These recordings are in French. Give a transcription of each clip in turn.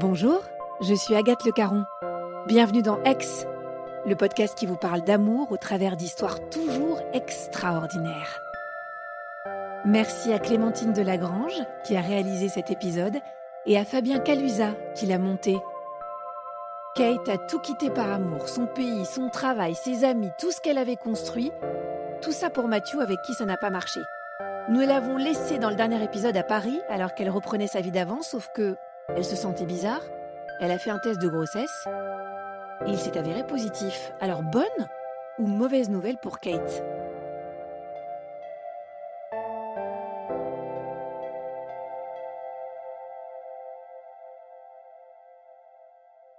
Bonjour, je suis Agathe Le Caron. Bienvenue dans Ex, le podcast qui vous parle d'amour au travers d'histoires toujours extraordinaires. Merci à Clémentine Delagrange qui a réalisé cet épisode et à Fabien Calusa qui l'a monté. Kate a tout quitté par amour, son pays, son travail, ses amis, tout ce qu'elle avait construit, tout ça pour Mathieu avec qui ça n'a pas marché. Nous l'avons laissée dans le dernier épisode à Paris alors qu'elle reprenait sa vie d'avant, sauf que elle se sentait bizarre, elle a fait un test de grossesse. Et il s'est avéré positif. Alors bonne ou mauvaise nouvelle pour Kate?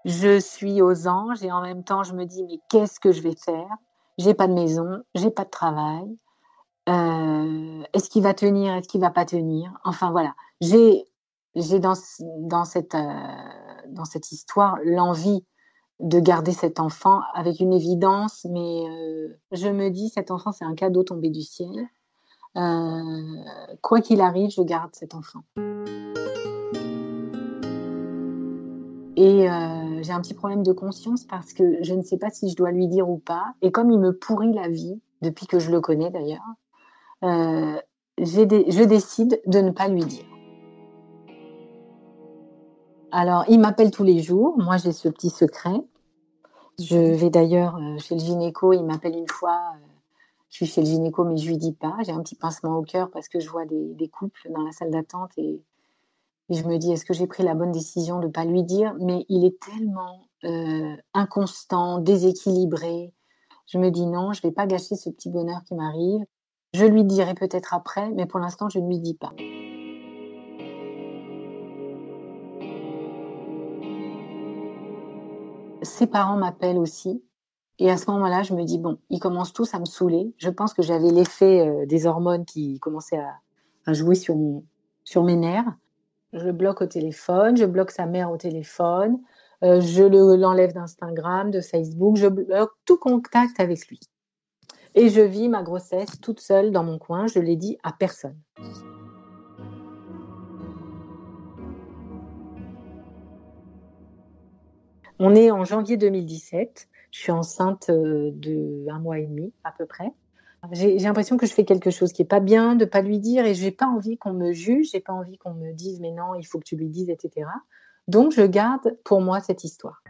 Je suis aux anges et en même temps je me dis mais qu'est-ce que je vais faire? J'ai pas de maison, j'ai pas de travail. Euh, est-ce qu'il va tenir? Est-ce qu'il va pas tenir? Enfin voilà, j'ai j'ai dans dans cette euh, dans cette histoire l'envie de garder cet enfant avec une évidence, mais euh, je me dis cet enfant c'est un cadeau tombé du ciel. quoi qu'il arrive, je garde cet enfant. Et euh, j'ai un petit problème de conscience parce que je ne sais pas si je dois lui dire ou pas. Et comme il me pourrit la vie, depuis que je le connais d'ailleurs, euh, je décide de ne pas lui dire. Alors, il m'appelle tous les jours. Moi, j'ai ce petit secret. Je vais d'ailleurs euh, chez le gynéco. Il m'appelle une fois. je suis chez le gynéco, mais je lui dis pas. J'ai un petit pincement au cœur parce que je vois des, des couples dans la salle d'attente et et je me dis, est-ce que j'ai pris la bonne décision de ne pas lui dire? Mais il est tellement euh, inconstant, déséquilibré. Je me dis, non, je ne vais pas gâcher ce petit bonheur qui m'arrive. Je lui dirai peut-être après, mais pour l'instant, je ne lui dis pas. Ses parents m'appellent aussi. Et à ce moment-là, je me dis, bon, ils commencent tous à me saouler. Je pense que j'avais l'effet euh, des hormones qui commençaient à, jouer sur, mes nerfs. Je le bloque au téléphone, je bloque sa mère au téléphone, euh, je l'enlève d'Instagram, de Facebook, je bloque tout contact avec lui. Et je vis ma grossesse toute seule dans mon coin, je l'ai dit à personne. On est en janvier 2017, je suis enceinte euh, de un mois et demi à peu près. J'ai l'impression que je fais quelque chose qui est pas bien, de pas lui dire, et j'ai pas envie qu'on me juge, j'ai pas envie qu'on me dise mais non, il faut que tu lui dises, etc. Donc je garde pour moi cette histoire.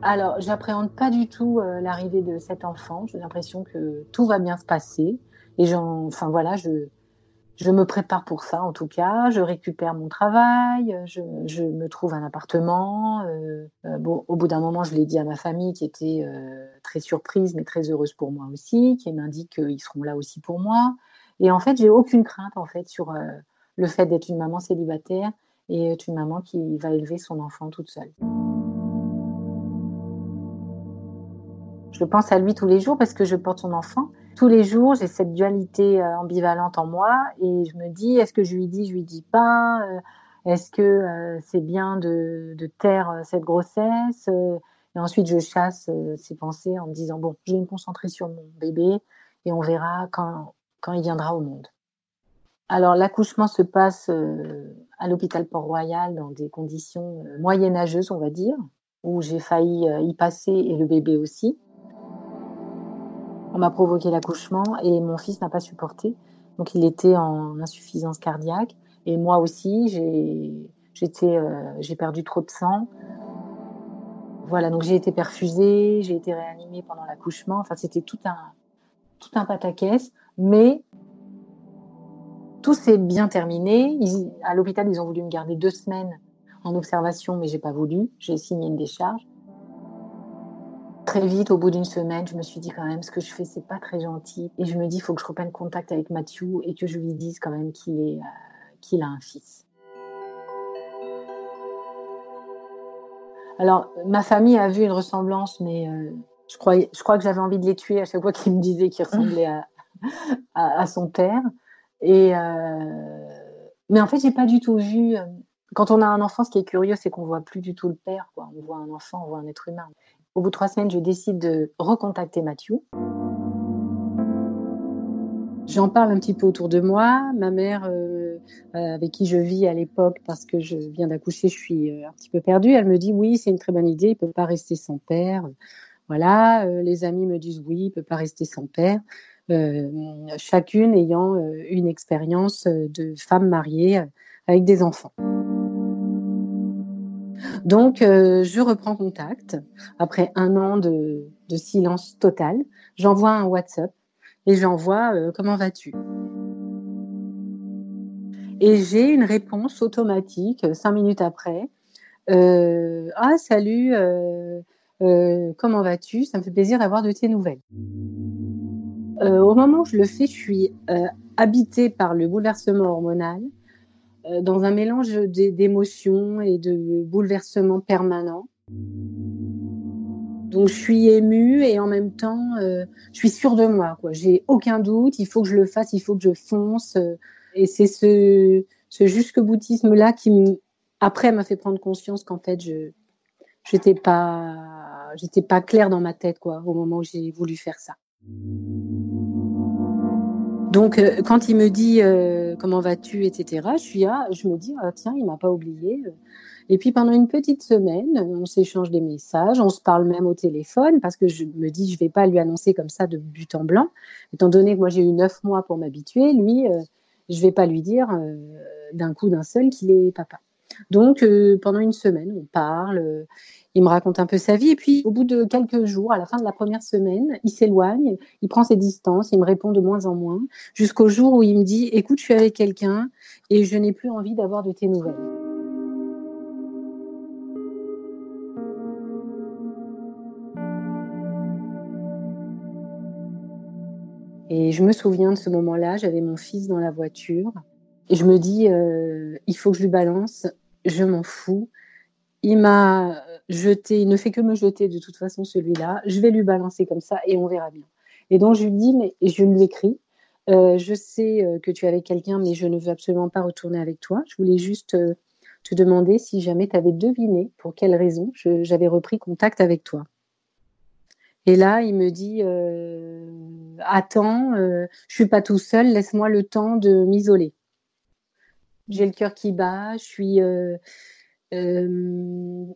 Alors, j'appréhende pas du tout euh, l'arrivée de cet enfant. J'ai l'impression que tout va bien se passer. Et enfin voilà, je, je me prépare pour ça en tout cas. Je récupère mon travail, je, me trouve un appartement. Euh, euh, bon, au bout d'un moment, je l'ai dit à ma famille qui était euh, très surprise mais très heureuse pour moi aussi, qui m'indique qu'ils seront là aussi pour moi. Et en fait, j'ai aucune crainte en fait sur le fait d'être une maman célibataire et être une maman qui va élever son enfant toute seule. Je pense à lui tous les jours parce que je porte son enfant tous les jours, j'ai cette dualité euh, ambivalente en moi et je me dis, est-ce que je lui dis, je lui dis pas euh, Est-ce que euh, c'est bien de, taire cette grossesse Et ensuite, je chasse ces pensées en me disant, bon, je vais me concentrer sur mon bébé et on verra quand, quand il viendra au monde. Alors, l'accouchement se passe à l'hôpital Port-Royal dans des conditions moyenâgeuses, on va dire, où j'ai failli y passer et le bébé aussi. On m'a provoqué l'accouchement et mon fils n'a pas supporté. Donc il était en insuffisance cardiaque. Et moi aussi, j'ai euh, perdu trop de sang. Voilà, donc j'ai été perfusée, j'ai été réanimée pendant l'accouchement. Enfin, c'était tout un, tout un pataquès. Mais tout s'est bien terminé. à l'hôpital, ils ont voulu me garder deux semaines en observation, mais j'ai pas voulu. J'ai signé une décharge très vite, au bout d'une semaine, je me suis dit quand même, ce que je fais, c'est pas très gentil. Et je me dis, il faut que je reprenne contact avec Mathieu et que je lui dise quand même qu'il euh, a un fils. Alors, ma famille a vu une ressemblance, mais euh, je, crois que j'avais envie de les tuer à chaque fois qu'ils me disaient qu'il ressemblait à, son père. Euh, mais en fait, j'ai pas du tout vu. Quand on a un enfant, ce qui est curieux, c'est qu'on voit plus du tout le père. On voit un enfant, on voit un être humain. Au bout de trois semaines, je décide de recontacter Mathieu. J'en parle un petit peu autour de moi. Ma mère, euh, euh, avec qui je vis à l'époque, parce que je viens d'accoucher, je suis euh, un petit peu perdue. Elle me dit oui, c'est une très bonne idée. Il peut pas rester sans père. Voilà. les amis me disent oui, il peut pas rester sans père. chacune ayant une expérience de femme mariée avec des enfants. Donc, je reprends contact après un an de, de silence total. J'envoie un WhatsApp et j'envoie euh, comment vas-tu? Et j'ai une réponse automatique euh, cinq minutes après. Euh, ah salut, comment vas-tu? Ça me fait plaisir d'avoir de tes nouvelles. au moment où je le fais, je suis habitée par le bouleversement hormonal, dans un mélange d'émotions et de bouleversements permanents. Donc je suis émue et en même temps, euh, je suis sûre de moi. Quoi. J'ai aucun doute. Il faut que je le fasse. Il faut que je fonce. Euh, et c'est ce, ce jusque boutisme là qui après m'a fait prendre conscience qu'en fait je j'étais pas j'étais pas claire dans ma tête quoi au moment où j'ai voulu faire ça. Donc euh, quand il me dit comment vas-tu etc. Je suis je me dis ah, tiens il m'a pas oublié. Et puis pendant une petite semaine, on s'échange des messages, on se parle même au téléphone parce que je me dis je vais pas lui annoncer comme ça de but en blanc, étant donné que moi j'ai eu neuf mois pour m'habituer, lui je euh, je vais pas lui dire euh, d'un coup d'un seul qu'il est papa. Donc euh, pendant une semaine, on parle, il me raconte un peu sa vie et puis au bout de quelques jours, à la fin de la première semaine, il s'éloigne, il prend ses distances, il me répond de moins en moins, jusqu'au jour où il me dit écoute, je suis avec quelqu'un et je n'ai plus envie d'avoir de tes nouvelles. Et je me souviens de ce moment-là, j'avais mon fils dans la voiture et je me dis, euh, il faut que je lui balance, je m'en fous. Il m'a jeté, il ne fait que me jeter de toute façon celui-là, je vais lui balancer comme ça et on verra bien. Et donc je lui dis, mais je lui écris, euh, je sais euh, que tu es avec quelqu'un, mais je ne veux absolument pas retourner avec toi. Je voulais juste te demander si jamais tu avais deviné pour quelle raison j'avais repris contact avec toi. Et là, il me dit euh, Attends, euh, je suis pas tout seul, laisse-moi le temps de m'isoler. J'ai le cœur qui bat, je suis euh,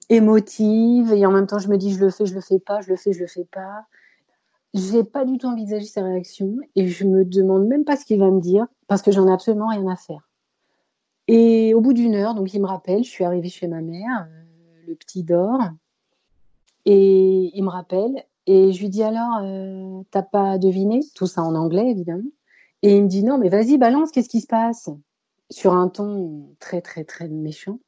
émotive et en même temps, je me dis Je le fais, je le fais pas, je le fais, je le fais pas. J'ai pas du tout envisagé sa réaction et je me demande même pas ce qu'il va me dire parce que j'en ai absolument rien à faire. Et au bout d'une heure, donc il me rappelle, je suis arrivée chez ma mère, le petit dort, et il me rappelle, et je lui dis alors, euh, t'as pas deviné? Tout ça en anglais, évidemment. Et il me dit non, mais vas-y, balance, qu'est-ce qui se passe? Sur un ton très, très, très méchant.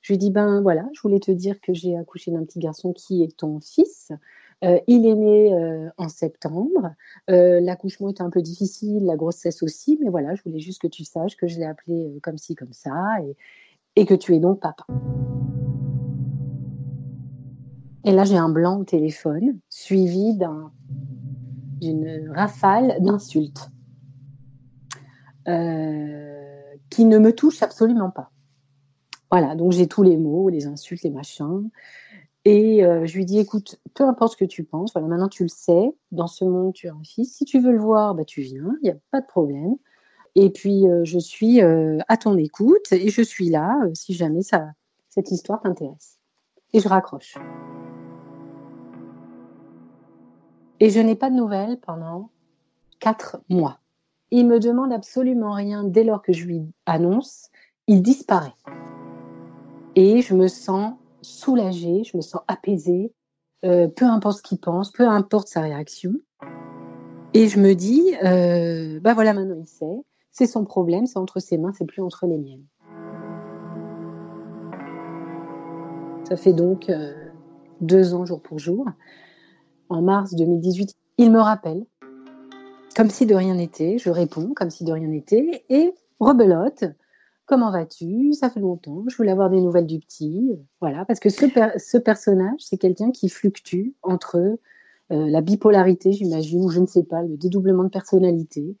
Je lui dis ben voilà, je voulais te dire que j'ai accouché d'un petit garçon qui est ton fils. Euh, il est né euh, en septembre. L'accouchement était un peu difficile, la grossesse aussi, mais voilà, je voulais juste que tu saches que je l'ai appelé comme ci, comme ça, et, et que tu es donc papa. Et là, j'ai un blanc au téléphone, suivi d'une rafale d'insultes euh, qui ne me touchent absolument pas. Voilà, donc j'ai tous les mots, les insultes, les machins. Et euh, je lui dis, écoute, peu importe ce que tu penses, voilà, maintenant tu le sais, dans ce monde, tu as un fils. Si tu veux le voir, bah, tu viens, il n'y a pas de problème. Et puis, euh, je suis à ton écoute et je suis là si jamais ça, cette histoire t'intéresse. Et je raccroche. Et je n'ai pas de nouvelles pendant quatre mois. Il me demande absolument rien dès lors que je lui annonce. Il disparaît. Et je me sens soulagée, je me sens apaisée, euh, peu importe ce qu'il pense, peu importe sa réaction. Et je me dis, euh, bah voilà, maintenant il sait, c'est son problème, c'est entre ses mains, c'est plus entre les miennes. Ça fait donc euh, deux ans jour pour jour. en mars 2018. Il me rappelle, comme si de rien n'était. Je réponds comme si de rien n'était et rebelote. Comment vas-tu? Ça fait longtemps. Je voulais avoir des nouvelles du petit. Voilà, parce que ce, ce personnage, c'est quelqu'un qui fluctue entre euh, la bipolarité, j'imagine, ou je ne sais pas, le dédoublement de personnalité.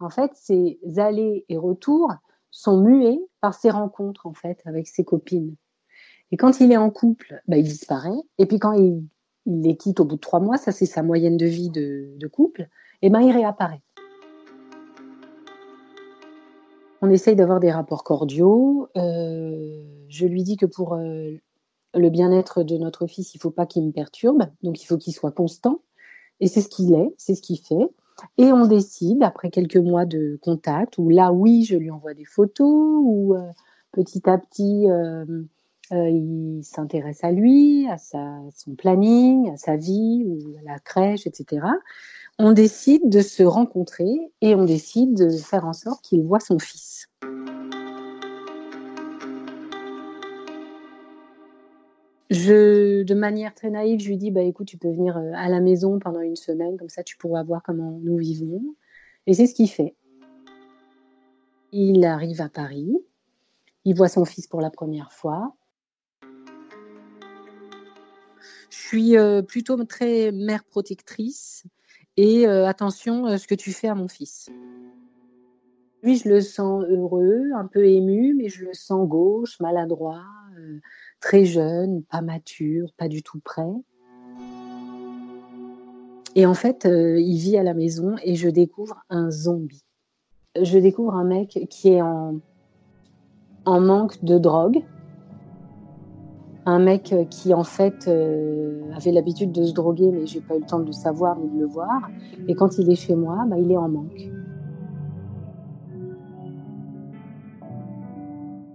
En fait, ces allers et retours sont mués par ses rencontres, en fait, avec ses copines. Et quand il est en couple, bah, il disparaît. Et puis quand il, les quitte au bout de trois mois, ça c'est sa moyenne de vie de, couple, et eh ben il réapparaît. On essaye d'avoir des rapports cordiaux. Euh, je lui dis que pour euh, le bien-être de notre fils, il ne faut pas qu'il me perturbe, donc il faut qu'il soit constant. Et c'est ce qu'il est, c'est ce qu'il fait. Et on décide, après quelques mois de contact, où là, oui, je lui envoie des photos, où euh, petit à petit, il s'intéresse à lui, à son planning, à sa vie, ou à la crèche, etc. On décide de se rencontrer et on décide de faire en sorte qu'il voit son fils. Je, de manière très naïve, je lui dis bah écoute, tu peux venir euh, à la maison pendant une semaine, comme ça tu pourras voir comment nous vivons. Et c'est ce qu'il fait. Il arrive à Paris, il voit son fils pour la première fois, Je suis euh, plutôt très mère protectrice et euh, attention à euh, ce que tu fais à mon fils. Lui, je le sens heureux, un peu ému, mais je le sens gauche, maladroit, très jeune, pas mature, pas du tout prêt. Et en fait, il vit à la maison et je découvre un zombie. Je découvre un mec qui est en, en manque de drogue, un mec euh, qui en fait euh, avait l'habitude de se droguer, mais j'ai pas eu le temps de le savoir ni de le voir. Et quand il est chez moi, bah, il est en manque.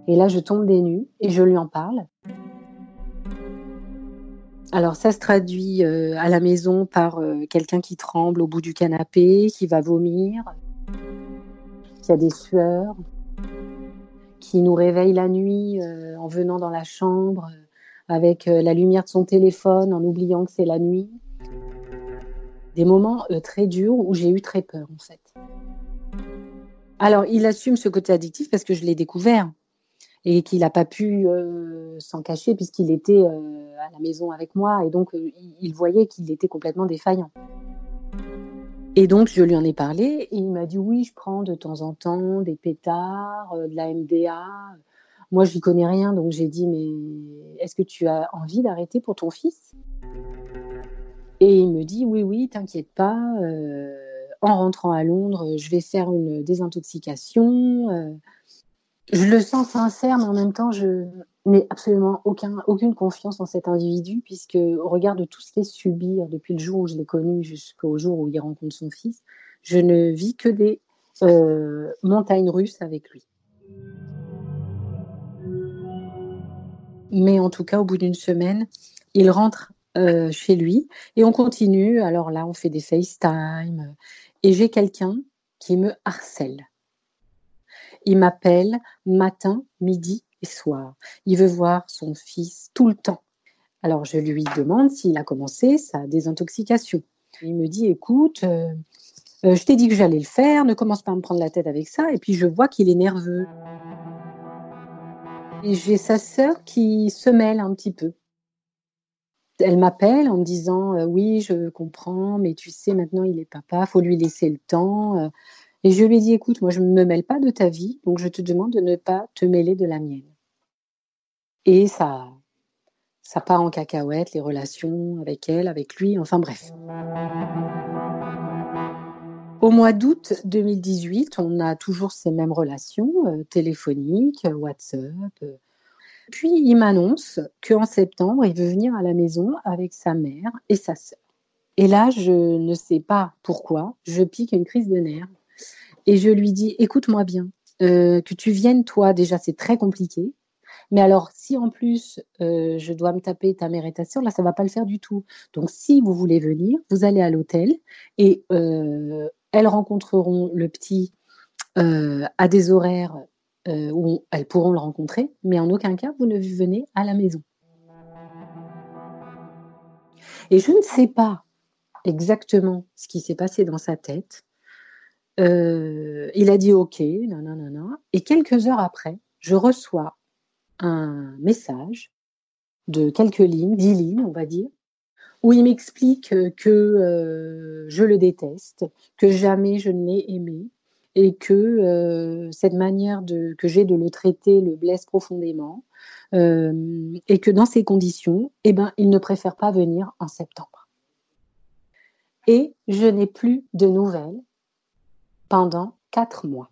Et là, je tombe des nues et je lui en parle. Alors ça se traduit euh, à la maison par quelqu'un qui tremble au bout du canapé, qui va vomir, qui a des sueurs, qui nous réveille la nuit en venant dans la chambre avec euh, la lumière de son téléphone, en oubliant que c'est la nuit. Des moments euh, très durs où j'ai eu très peur, en fait. Alors, il assume ce côté addictif parce que je l'ai découvert et qu'il n'a pas pu euh, s'en cacher puisqu'il était à la maison avec moi et donc il voyait qu'il était complètement défaillant. Et donc je lui en ai parlé et il m'a dit oui, je prends de temps en temps des pétards, de la MDA, moi, je n'y connais rien, donc j'ai dit, mais est-ce que tu as envie d'arrêter pour ton fils? Et il me dit, oui, oui, t'inquiète pas. Euh, en rentrant à Londres, je vais faire une désintoxication. Euh. je le sens sincère, mais en même temps, je n'ai absolument aucun, aucune confiance en cet individu, puisque au regard de tout ce qu'il subi depuis le jour où je l'ai connu jusqu'au jour où il rencontre son fils, je ne vis que des euh, montagnes russes avec lui. Mais en tout cas, au bout d'une semaine, il rentre euh, chez lui et on continue. Alors là, on fait des FaceTime et j'ai quelqu'un qui me harcèle. Il m'appelle matin, midi et soir. Il veut voir son fils tout le temps. Alors je lui demande s'il a commencé sa désintoxication. Il me dit écoute, euh, euh, je t'ai dit que j'allais le faire, ne commence pas à me prendre la tête avec ça. Et puis je vois qu'il est nerveux j'ai sa sœur qui se mêle un petit peu. Elle m'appelle en me disant euh, oui, je comprends, mais tu sais maintenant il est papa, faut lui laisser le temps. Euh. Et je lui dit écoute, moi je ne me mêle pas de ta vie, donc je te demande de ne pas te mêler de la mienne. Et ça, ça part en cacahuète, les relations avec elle, avec lui, enfin bref. Au mois d'août 2018, on a toujours ces mêmes relations euh, téléphoniques, WhatsApp. Euh. Puis il m'annonce qu'en septembre, il veut venir à la maison avec sa mère et sa sœur. Et là, je ne sais pas pourquoi, je pique une crise de nerfs et je lui dis écoute-moi bien, euh, que tu viennes toi, déjà c'est très compliqué. Mais alors, si en plus je dois me taper ta mère et ta sœur, là, ça va pas le faire du tout. Donc, si vous voulez venir, vous allez à l'hôtel et elles rencontreront le petit euh, à des horaires euh, où elles pourront le rencontrer, mais en aucun cas vous ne venez à la maison. Et je ne sais pas exactement ce qui s'est passé dans sa tête. Euh, il a dit OK, non. Et quelques heures après, je reçois un message de quelques lignes, dix lignes, on va dire, où il m'explique que euh, je le déteste, que jamais je ne l'ai aimé, et que euh, cette manière que j'ai de le traiter le blesse profondément, euh, et que dans ces conditions, eh ben, il ne préfère pas venir en septembre. Et je n'ai plus de nouvelles pendant quatre mois.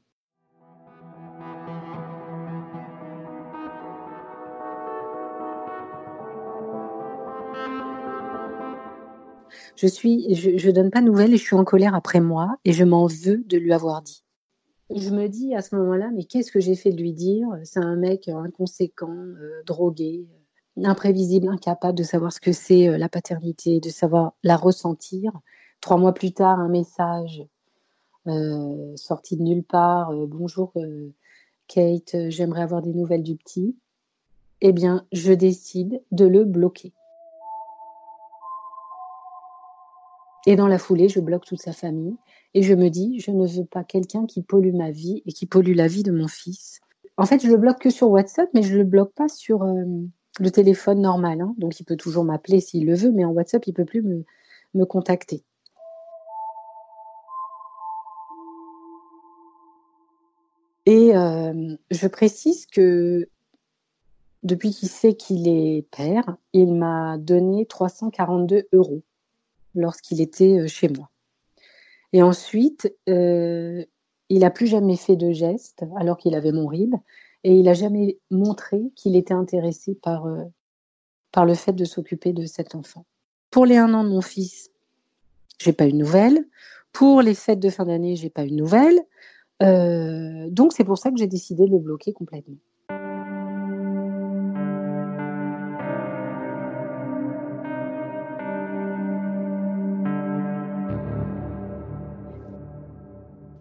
Je suis, je, je donne pas de nouvelles et je suis en colère après moi et je m'en veux de lui avoir dit. Je me dis à ce moment-là, mais qu'est-ce que j'ai fait de lui dire? C'est un mec inconséquent, euh, drogué, euh, imprévisible, incapable de savoir ce que c'est euh, la paternité, de savoir la ressentir. Trois mois plus tard, un message sorti de nulle part. Bonjour Kate, j'aimerais avoir des nouvelles du petit. Eh bien, je décide de le bloquer. Et dans la foulée, je bloque toute sa famille et je me dis, je ne veux pas quelqu'un qui pollue ma vie et qui pollue la vie de mon fils. En fait, je le bloque que sur WhatsApp, mais je le bloque pas sur euh, le téléphone normal. Hein. Donc, il peut toujours m'appeler s'il le veut, mais en WhatsApp, il peut plus me, me contacter. Et euh, je précise que depuis qu'il sait qu'il est père, il m'a donné 342 euros lorsqu'il était euh, chez moi. Et ensuite, euh, il n'a plus jamais fait de geste alors qu'il avait mon RIB et il n'a jamais montré qu'il était intéressé par, euh, par le fait de s'occuper de cet enfant. Pour les un an de mon fils, j'ai pas eu de nouvelles. Pour les fêtes de fin d'année, j'ai pas eu de nouvelles. donc c'est pour ça que j'ai décidé de le bloquer complètement.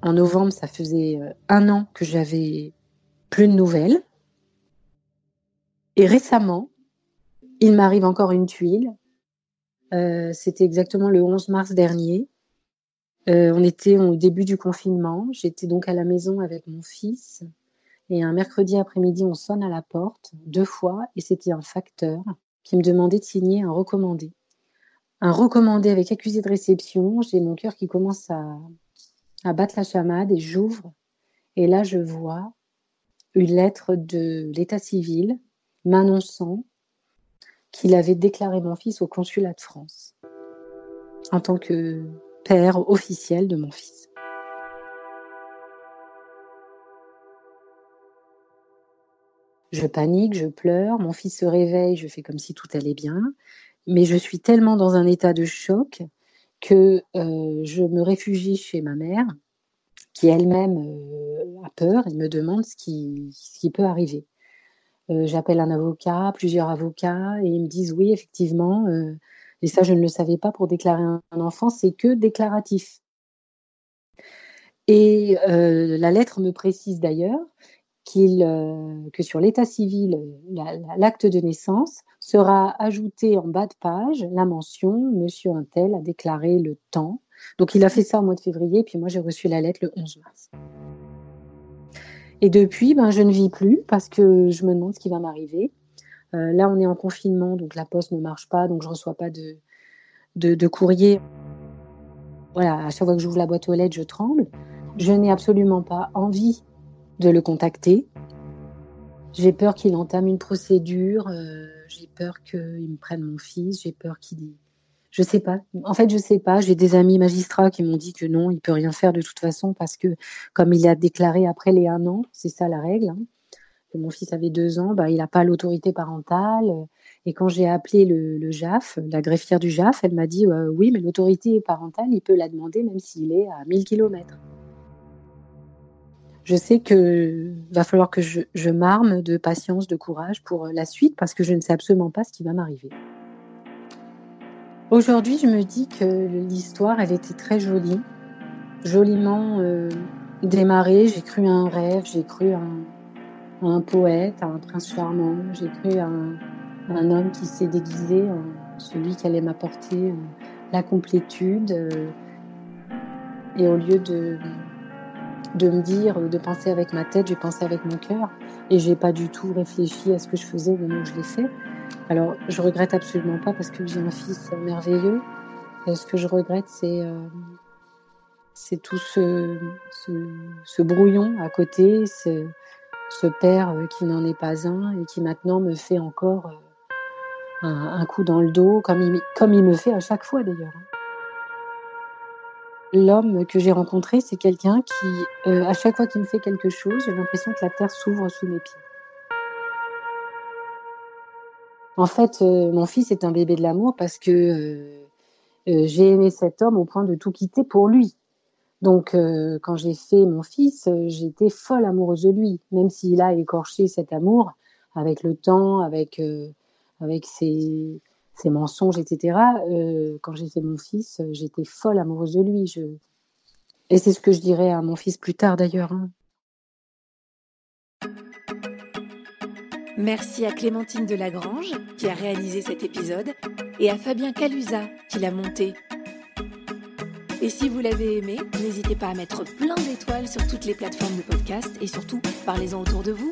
En novembre, ça faisait euh, un an que j'avais plus de nouvelles. Et récemment, il m'arrive encore une tuile. Euh, c'était exactement le 11 mars dernier. Euh, on était au début du confinement. J'étais donc à la maison avec mon fils. Et un mercredi après-midi, on sonne à la porte deux fois et c'était un facteur qui me demandait de signer un recommandé. Un recommandé avec accusé de réception. J'ai mon cœur qui commence à, à battre la chamade et j'ouvre. Et là, je vois une lettre de l'état civil m'annonçant qu'il avait déclaré mon fils au consulat de France en tant que père officiel de mon fils. Je panique, je pleure, mon fils se réveille, je fais comme si tout allait bien, mais je suis tellement dans un état de choc que euh, je me réfugie chez ma mère, qui elle-même euh, a peur et me demande ce qui, peut arriver. Euh, j'appelle un avocat, plusieurs avocats, et ils me disent oui, effectivement, et ça je ne le savais pas pour déclarer un, enfant, c'est que déclaratif. Et la lettre me précise d'ailleurs qu'il, que sur l'état civil, l'acte de naissance sera ajouté en bas de page la mention Monsieur Intel a déclaré le temps. Donc il a fait ça au mois de février, puis moi j'ai reçu la lettre le 11 mars. Et depuis, ben, je ne vis plus parce que je me demande ce qui va m'arriver. Euh, là, on est en confinement, donc la poste ne marche pas, donc je ne reçois pas de, de, de, courrier. Voilà, à chaque fois que j'ouvre la boîte aux lettres, je tremble. Je n'ai absolument pas envie de le contacter. J'ai peur qu'il entame une procédure. Euh, j'ai peur qu'il me prenne mon fils. J'ai peur qu'il. Je sais pas. En fait, je sais pas. J'ai des amis magistrats qui m'ont dit que non, il peut rien faire de toute façon parce que, comme il a déclaré après les un an, c'est ça la règle, hein, que mon fils avait deux ans, bah, il n'a pas l'autorité parentale. Et quand j'ai appelé le, JAF, la greffière du JAF, elle m'a dit euh, oui, mais l'autorité parentale, il peut la demander même s'il est à 1000 km je sais que va falloir que je, m'arme de patience, de courage pour la suite parce que je ne sais absolument pas ce qui va m'arriver. Aujourd'hui, je me dis que l'histoire, elle était très jolie, joliment euh, démarrée. J'ai cru à un rêve, j'ai cru à un, poète, à un prince charmant, j'ai cru à un, homme qui s'est déguisé en celui qui allait m'apporter la complétude. Euh, et au lieu de, de me dire, de penser avec ma tête, j'ai pensé avec mon cœur. Et j'ai pas du tout réfléchi à ce que je faisais au moment où je l'ai fait. Alors, je regrette absolument pas parce que j'ai un fils merveilleux. ce que je regrette, c'est euh, c'est tout ce, ce, brouillon à côté, ce, ce père euh, qui n'en est pas un et qui maintenant me fait encore euh, un, coup dans le dos, comme il, comme il me fait à chaque fois d'ailleurs. L'homme que j'ai rencontré, c'est quelqu'un qui, à chaque fois qu'il me fait quelque chose, j'ai l'impression que la terre s'ouvre sous mes pieds. En fait, euh, mon fils est un bébé de l'amour parce que euh, euh, j'ai aimé cet homme au point de tout quitter pour lui. Donc, quand j'ai fait mon fils, j'étais folle amoureuse de lui, même s'il a écorché cet amour avec le temps, avec, avec ses, ses, mensonges, etc. quand j'ai fait mon fils, j'étais folle amoureuse de lui. Et c'est ce que je dirais à mon fils plus tard d'ailleurs. Hein. Merci à Clémentine Delagrange qui a réalisé cet épisode et à Fabien Calusa qui l'a monté. Et si vous l'avez aimé, n'hésitez pas à mettre plein d'étoiles sur toutes les plateformes de podcast et surtout, parlez-en autour de vous.